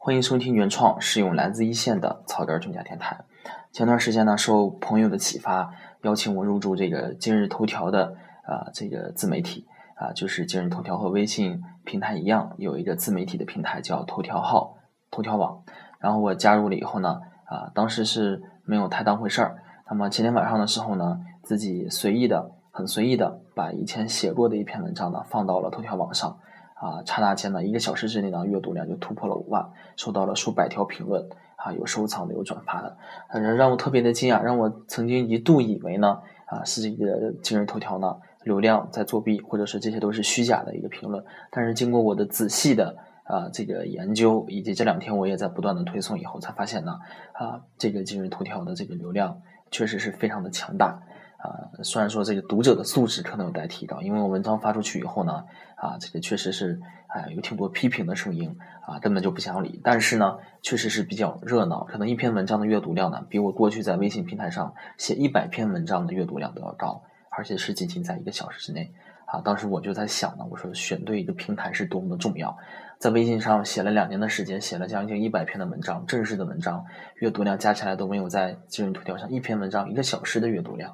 欢迎收听原创实用来自一线的草根专家电台。前段时间呢，受朋友的启发，邀请我入驻这个今日头条的啊这个自媒体啊，就是今日头条和微信平台一样，有一个自媒体的平台叫头条号、头条网。然后我加入了以后呢，啊，当时是没有太当回事儿。那么前天晚上的时候呢，自己随意的、很随意的把以前写过的一篇文章呢放到了头条网上。啊，刹那间呢，一个小时之内呢，阅读量就突破了五万，收到了数百条评论，啊，有收藏的，有转发的，反正让我特别的惊讶，让我曾经一度以为呢，啊，是这个今日头条呢流量在作弊，或者是这些都是虚假的一个评论。但是经过我的仔细的啊这个研究，以及这两天我也在不断的推送以后，才发现呢，啊，这个今日头条的这个流量确实是非常的强大。啊，虽然说这个读者的素质可能有待提高，因为我文章发出去以后呢，啊，这个确实是，哎，有挺多批评的声音，啊，根本就不想理。但是呢，确实是比较热闹，可能一篇文章的阅读量呢，比我过去在微信平台上写一百篇文章的阅读量都要高，而且是仅仅在一个小时之内。啊，当时我就在想呢，我说选对一个平台是多么的重要。在微信上写了两年的时间，写了将近一百篇的文章，正式的文章，阅读量加起来都没有在今日头条上一篇文章一个小时的阅读量。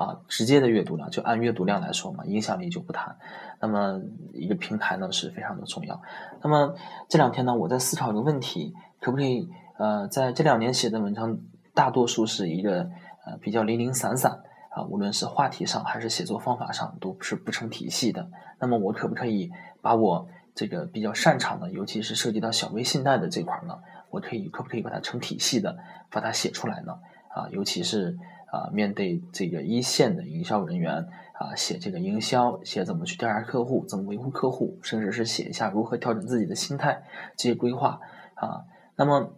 啊，直接的阅读量就按阅读量来说嘛，影响力就不谈。那么一个平台呢是非常的重要。那么这两天呢，我在思考一个问题，可不可以呃，在这两年写的文章，大多数是一个呃比较零零散散啊，无论是话题上还是写作方法上，都是不成体系的。那么我可不可以把我这个比较擅长的，尤其是涉及到小微信贷的这块呢，我可以可不可以把它成体系的把它写出来呢？啊，尤其是。啊，面对这个一线的营销人员啊，写这个营销，写怎么去调查客户，怎么维护客户，甚至是写一下如何调整自己的心态这些规划啊。那么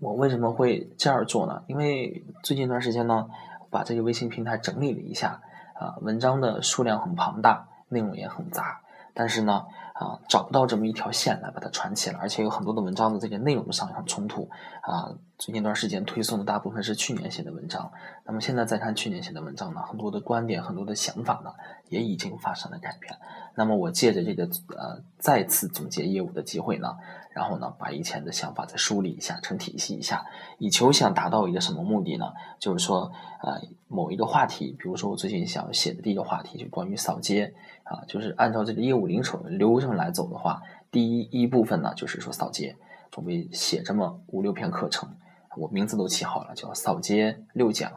我为什么会这样做呢？因为最近一段时间呢，把这个微信平台整理了一下啊，文章的数量很庞大，内容也很杂，但是呢。啊，找不到这么一条线来把它串起来，而且有很多的文章的这个内容上很冲突啊。最近一段时间推送的大部分是去年写的文章，那么现在再看去年写的文章呢，很多的观点、很多的想法呢，也已经发生了改变。那么我借着这个呃再次总结业务的机会呢，然后呢把以前的想法再梳理一下，成体系一下，以求想达到一个什么目的呢？就是说呃某一个话题，比如说我最近想写的第一个话题就关于扫街。啊，就是按照这个业务流程流程来走的话，第一一部分呢，就是说扫街，准备写这么五六篇课程，我名字都起好了，叫扫街六讲。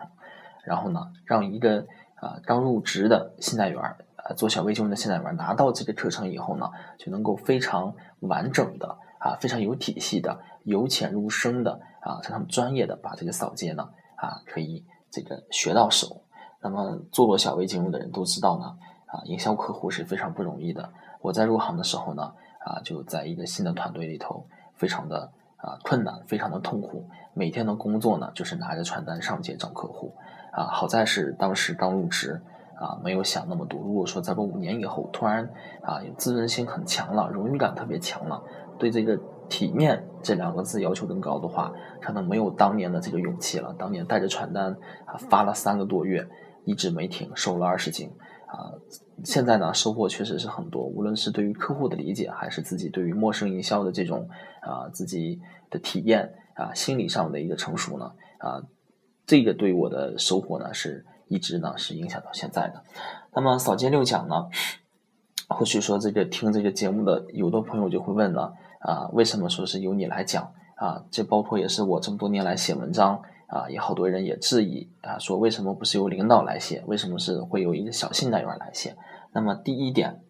然后呢，让一个啊刚入职的信贷员，啊做小微金融的信贷员拿到这个课程以后呢，就能够非常完整的啊，非常有体系的，由浅入深的啊，非常专业的把这个扫街呢啊可以这个学到手。那么做过小微金融的人都知道呢。啊，营销客户是非常不容易的。我在入行的时候呢，啊，就在一个新的团队里头，非常的啊困难，非常的痛苦。每天的工作呢，就是拿着传单上街找客户。啊，好在是当时刚入职，啊，没有想那么多。如果说在过五年以后，突然啊，自尊心很强了，荣誉感特别强了，对这个体面这两个字要求更高的话，可能没有当年的这个勇气了。当年带着传单啊，发了三个多月，一直没停，瘦了二十斤。啊，现在呢收获确实是很多，无论是对于客户的理解，还是自己对于陌生营销的这种啊自己的体验啊，心理上的一个成熟呢啊，这个对我的收获呢是一直呢是影响到现在的。那么扫街六讲呢，或许说这个听这个节目的有的朋友就会问了啊，为什么说是由你来讲啊？这包括也是我这么多年来写文章。啊，也好多人也质疑啊，说为什么不是由领导来写，为什么是会有一个小信贷员来写？那么第一点，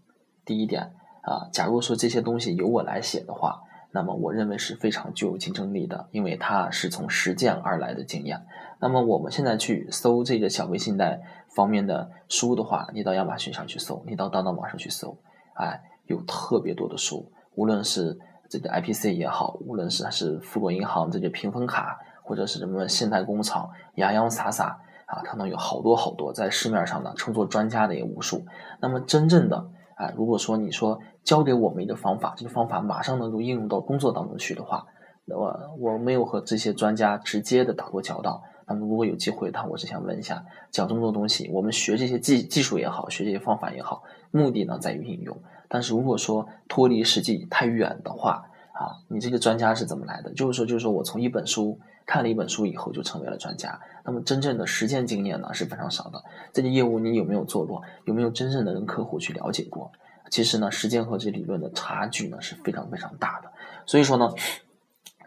第一点啊，假如说这些东西由我来写的话，那么我认为是非常具有竞争力的，因为它是从实践而来的经验。那么我们现在去搜这个小微信贷方面的书的话，你到亚马逊上去搜，你到当当网上去搜，哎，有特别多的书，无论是这个 IPC 也好，无论是还是富国银行这个评分卡。或者是什么信贷工厂洋洋洒洒啊，可能有好多好多在市面上呢，称作专家的也无数。那么真正的啊，如果说你说教给我们一个方法，这个方法马上能够应用到工作当中去的话，那么我没有和这些专家直接的打过交道。那么如果有机会，他我是想问一下，讲这么多东西，我们学这些技技术也好，学这些方法也好，目的呢在于应用。但是如果说脱离实际太远的话，啊，你这个专家是怎么来的？就是说，就是说我从一本书看了一本书以后就成为了专家。那么真正的实践经验呢是非常少的。这个业务你有没有做过？有没有真正的跟客户去了解过？其实呢，实践和这理论的差距呢是非常非常大的。所以说呢，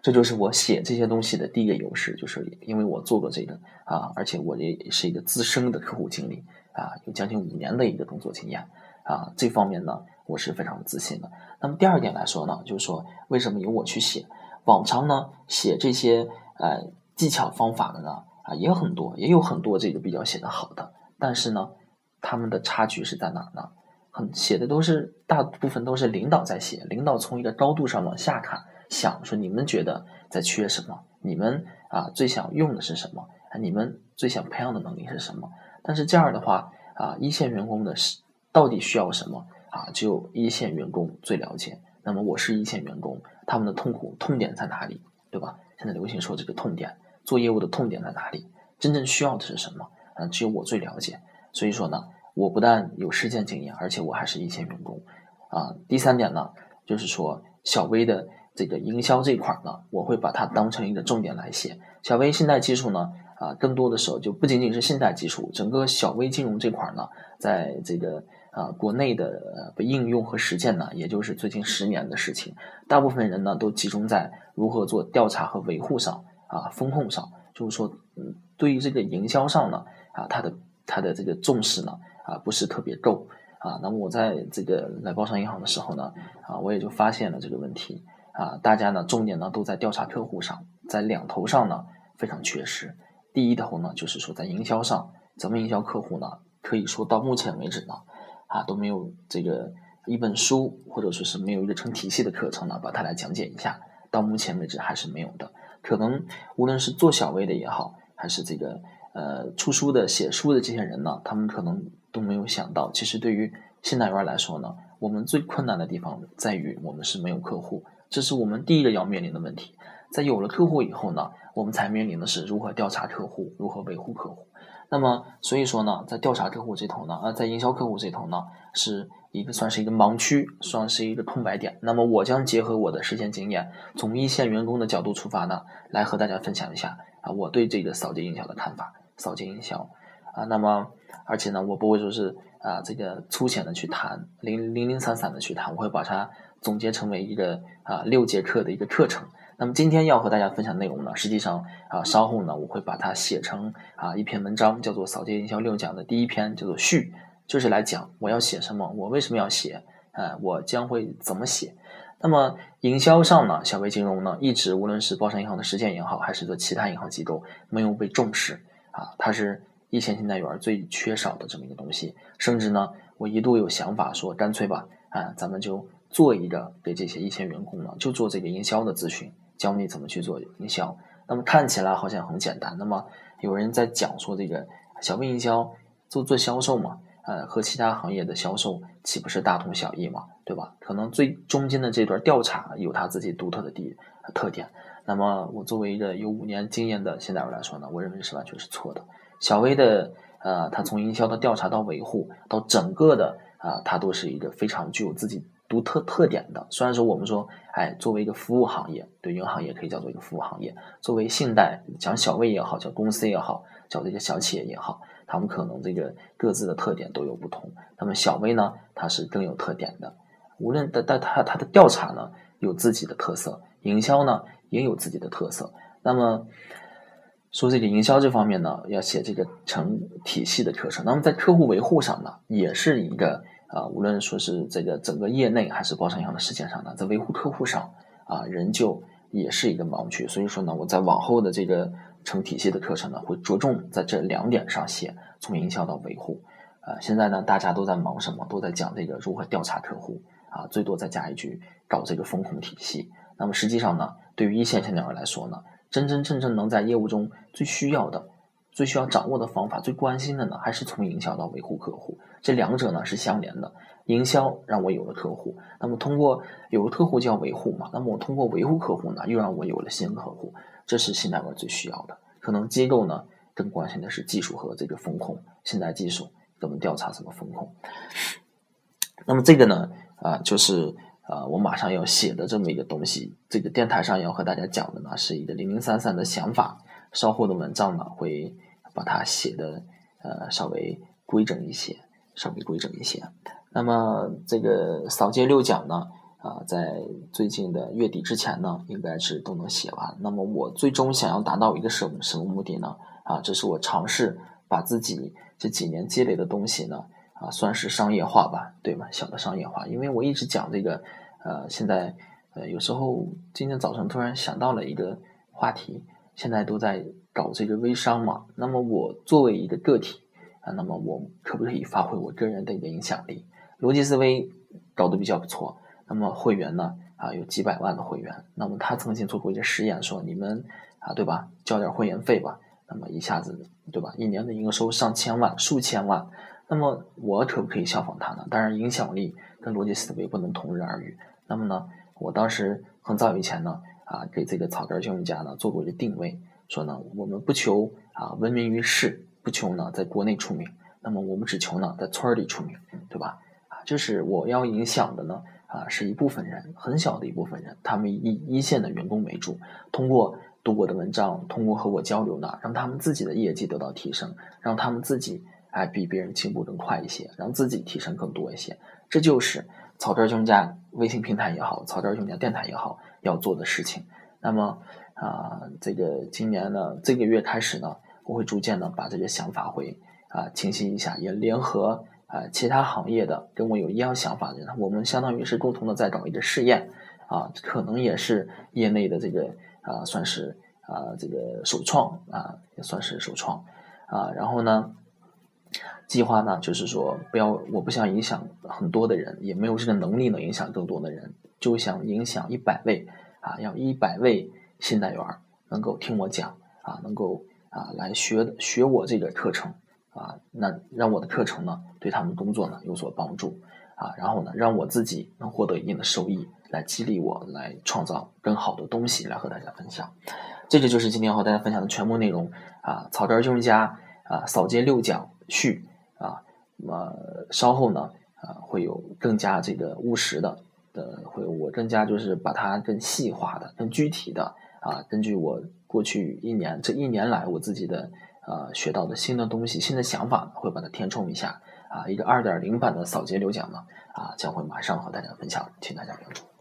这就是我写这些东西的第一个优势，就是因为我做过这个啊，而且我也是一个资深的客户经理啊，有将近五年的一个工作经验啊，这方面呢。我是非常自信的。那么第二点来说呢，就是说为什么由我去写？往常呢写这些呃技巧方法的呢啊也很多，也有很多这个比较写的好的。但是呢，他们的差距是在哪呢？很写的都是大部分都是领导在写，领导从一个高度上往下看，想说你们觉得在缺什么？你们啊最想用的是什么？你们最想培养的能力是什么？但是这样的话啊一线员工的是到底需要什么？啊，只有一线员工最了解。那么我是一线员工，他们的痛苦痛点在哪里，对吧？现在流行说这个痛点，做业务的痛点在哪里？真正需要的是什么？嗯，只有我最了解。所以说呢，我不但有实践经验，而且我还是一线员工。啊，第三点呢，就是说小微的这个营销这块呢，我会把它当成一个重点来写。小微信贷技术呢，啊，更多的时候就不仅仅是信贷技术，整个小微金融这块呢，在这个。啊，国内的应用和实践呢，也就是最近十年的事情。大部分人呢，都集中在如何做调查和维护上，啊，风控上。就是说，嗯，对于这个营销上呢，啊，他的他的这个重视呢，啊，不是特别够。啊，那么我在这个来包商银行的时候呢，啊，我也就发现了这个问题。啊，大家呢，重点呢都在调查客户上，在两头上呢非常缺失。第一头呢，就是说在营销上，怎么营销客户呢？可以说到目前为止呢。啊，都没有这个一本书，或者说是没有一个成体系的课程呢，把它来讲解一下。到目前为止还是没有的。可能无论是做小微的也好，还是这个呃出书的、写书的这些人呢，他们可能都没有想到，其实对于信贷员来说呢，我们最困难的地方在于我们是没有客户，这是我们第一个要面临的问题。在有了客户以后呢，我们才面临的是如何调查客户，如何维护客户。那么，所以说呢，在调查客户这头呢，呃，在营销客户这头呢，是一个算是一个盲区，算是一个空白点。那么，我将结合我的实践经验，从一线员工的角度出发呢，来和大家分享一下啊，我对这个扫街营销的看法。扫街营销啊，那么，而且呢，我不会说是啊，这个粗浅的去谈，零零零散散的去谈，我会把它总结成为一个啊六节课的一个课程。那么今天要和大家分享内容呢，实际上啊，稍后呢我会把它写成啊一篇文章，叫做《扫街营销六讲》的第一篇，叫做序，就是来讲我要写什么，我为什么要写，呃，我将会怎么写。那么营销上呢，小微金融呢，一直无论是包商银行的实践也好，还是做其他银行机构，没有被重视啊，它是一线信贷员最缺少的这么一个东西。甚至呢，我一度有想法说，干脆吧，啊，咱们就做一个给这些一线员工呢，就做这个营销的咨询。教你怎么去做营销，那么看起来好像很简单。那么有人在讲说这个小微营销做做销售嘛，呃，和其他行业的销售岂不是大同小异嘛，对吧？可能最中间的这段调查有他自己独特的地特点。那么我作为一个有五年经验的现代人来说呢，我认为是完全是错的。小微的呃，他从营销的调查到维护到整个的啊，他都是一个非常具有自己。独特特点的，虽然说我们说，哎，作为一个服务行业，对银行也可以叫做一个服务行业。作为信贷，讲小微也好，叫公司也好，叫这个小企业也好，他们可能这个各自的特点都有不同。那么小微呢，它是更有特点的。无论但但它它的调查呢有自己的特色，营销呢也有自己的特色。那么说这个营销这方面呢，要写这个成体系的课程。那么在客户维护上呢，也是一个。啊，无论说是这个整个业内还是包商银行的实践上呢，在维护客户上啊，仍旧也是一个盲区。所以说呢，我在往后的这个成体系的课程呢，会着重在这两点上写，从营销到维护。啊，现在呢，大家都在忙什么？都在讲这个如何调查客户啊，最多再加一句搞这个风控体系。那么实际上呢，对于一线小鸟来说呢，真真正正能在业务中最需要的。最需要掌握的方法，最关心的呢，还是从营销到维护客户，这两者呢是相连的。营销让我有了客户，那么通过有了客户就要维护嘛，那么我通过维护客户呢，又让我有了新客户，这是信贷官最需要的。可能机构呢更关心的是技术和这个风控，信贷技术怎么调查，怎么风控。那么这个呢，啊，就是呃，我马上要写的这么一个东西，这个电台上要和大家讲的呢，是一个零零散散的想法，稍后的文章呢会把它写的呃稍微规整一些，稍微规整一些。那么这个扫街六讲呢，啊，在最近的月底之前呢，应该是都能写完。那么我最终想要达到一个什么什么目的呢？啊，这是我尝试把自己这几年积累的东西呢。啊，算是商业化吧，对吗？小的商业化，因为我一直讲这个，呃，现在，呃，有时候今天早晨突然想到了一个话题，现在都在搞这个微商嘛。那么我作为一个个体啊，那么我可不可以发挥我个人的一个影响力？逻辑思维搞得比较不错，那么会员呢，啊，有几百万的会员。那么他曾经做过一个实验，说你们啊，对吧，交点会员费吧，那么一下子，对吧，一年的营收上千万、数千万。那么我可不可以效仿他呢？当然，影响力跟逻辑思维不能同日而语。那么呢，我当时很早以前呢，啊，给这个草根教育家呢做过一个定位，说呢，我们不求啊闻名于世，不求呢在国内出名，那么我们只求呢在村里出名，对吧？啊，就是我要影响的呢，啊，是一部分人，很小的一部分人，他们以一线的员工为主，通过读我的文章，通过和我交流呢，让他们自己的业绩得到提升，让他们自己。哎，比别人进步更快一些，让自己提升更多一些，这就是草根兄家微信平台也好，草根兄家电台也好要做的事情。那么啊，这个今年呢，这个月开始呢，我会逐渐的把这个想法会啊清晰一下，也联合啊其他行业的跟我有一样想法的人，我们相当于是共同的在搞一个试验啊，可能也是业内的这个啊算是啊这个首创啊，也算是首创啊，然后呢。计划呢，就是说不要，我不想影响很多的人，也没有这个能力能影响更多的人，就想影响一百位啊，要一百位新代员能够听我讲啊，能够啊来学学我这个课程啊，那让我的课程呢对他们工作呢有所帮助啊，然后呢让我自己能获得一定的收益，来激励我来创造更好的东西来和大家分享。这个就是今天和大家分享的全部内容啊，草根金融家啊，扫街六讲序。啊，那么稍后呢，啊，会有更加这个务实的，的会我更加就是把它更细化的、更具体的啊，根据我过去一年这一年来我自己的呃学到的新的东西、新的想法，会把它填充一下啊，一个二点零版的扫街流讲呢啊，将会马上和大家分享，请大家关注。